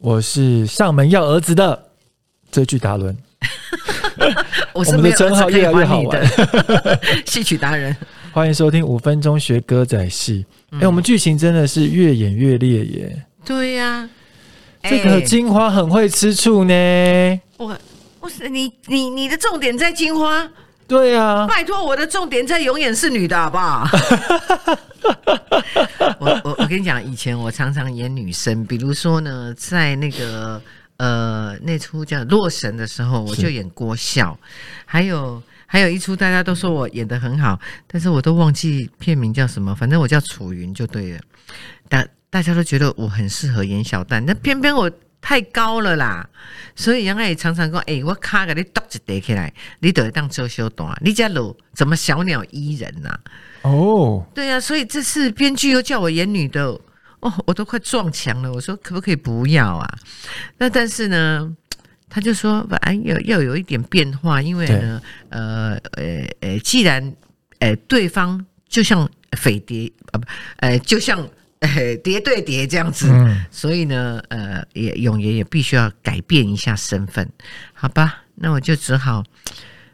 我是上门要儿子的追剧达伦。我们的称号越来越好玩的 戏曲达人。欢迎收听五分钟学歌仔戏。哎、我们剧情真的是越演越烈耶！对呀、这个哎金花很会吃醋呢。我我是你你你的重点在金花，对啊，拜托我的重点在永远是女的好不好？跟你讲，以前我常常演女生，比如说呢，在那个呃那出叫《洛神》的时候，我就演郭笑，还有。还有一出大家都说我演的很好，但是我都忘记片名叫什么，反正我叫楚云就对了。大大家都觉得我很适合演小旦，那偏偏我太高了啦，所以杨爱也常常讲：“哎、我卡给你剁一叠起来，你得当周休短，你家路怎么小鸟依人呐、哦，对呀、所以这次编剧又叫我演女的，哦，我都快撞墙了。我说可不可以不要啊？那但是呢，他就说，哎，要要有一点变化，因为呢，呃呃呃，既然呃对方就像匪谍啊不，呃就像呃 叠对叠这样子，嗯，所以呢，呃，也永爷也必须要改变一下身份，好吧？那我就只好，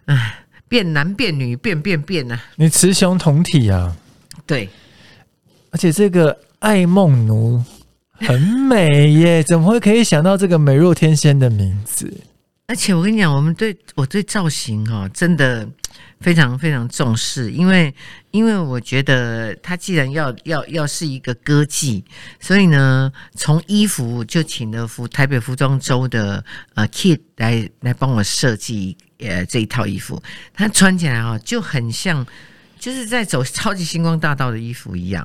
唉，变男变女，变变变啊，你雌雄同体啊！对。而且这个爱梦奴很美耶，怎么会可以想到这个美若天仙的名字？而且我跟你讲，我们对我对造型哦，真的非常非常重视，因为因为我觉得他既然要要要是一个歌妓，所以呢，从衣服就请了服台北服装周的呃 Kid 来来帮我设计呃这一套衣服，它穿起来哦就很像就是在走超级星光大道的衣服一样。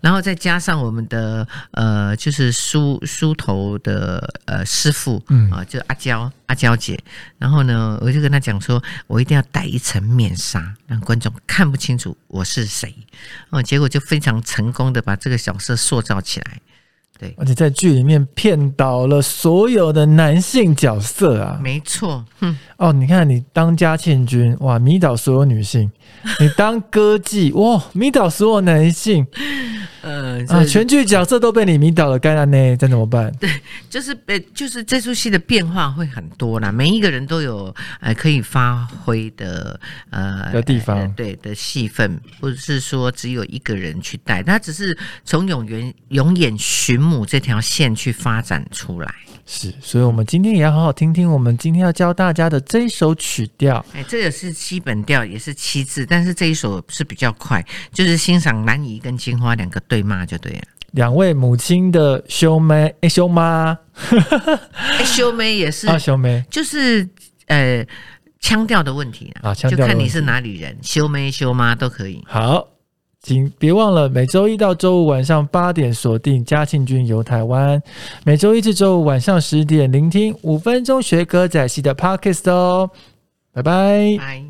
然后再加上我们的呃，就是梳梳头的呃师傅，嗯啊，就阿娇阿娇姐。然后呢，我就跟她讲说，我一定要戴一层面纱，让观众看不清楚我是谁。哦，结果就非常成功的把这个角色塑造起来。对而且在剧里面骗倒了所有的男性角色啊！没错，哼，哦，你看你当嘉庆君，哇，迷倒所有女性；你当歌妓，哇，迷倒所有男性呃，啊！全剧角色都被你迷倒了，该然呢？这怎么办？对就是被，就是这出戏的变化会很多啦，每一个人都有呃可以发挥的呃的地方呃对的戏份，不是说只有一个人去带，他只是从永元永远寻母这条线去发展出来。是，所以我们今天也要好好听听我们今天要教大家的这一首曲调。哎，这也是基本调，也是七字，但是这一首是比较快，就是欣赏南怡跟金花两个对骂就对了。两位母亲的兄妹，哎，兄妈哎，修妹也是，啊，兄妹，就是呃腔调的问题啊腔就看你是哪里人，修妹修妈都可以。好，请别忘了每周一到周五晚上八点锁定嘉庆君游台湾，每周一至周五晚上十点聆听五分钟学歌仔戏的 Podcast 哦，拜拜。拜。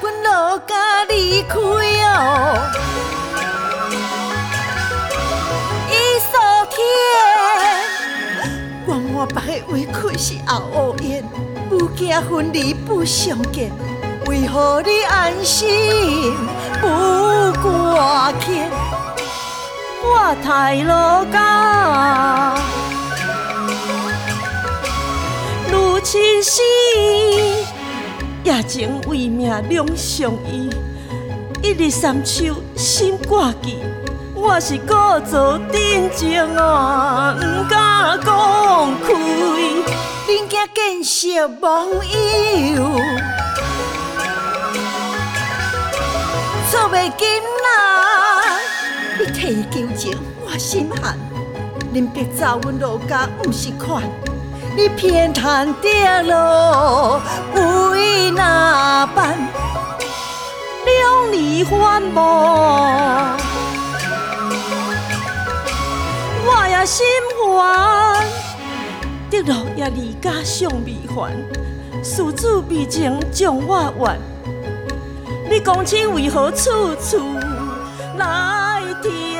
阮老家离开哦，伊所天，愿我白是后乌烟，不惊分离不相见，为何你安心不挂牵？我太落家，如亲死。夜情为命两相依，一日三秋心挂记。我是故作真情啊，毋敢讲开。恁惊见识网友，袂紧啦。你替伊求情，我心寒。恁别走阮老家，毋是款。你偏袒跌落为哪般？两离反目，我也心烦。得落也离家尚未还，事主未情将我怨。你公亲为何处处来提？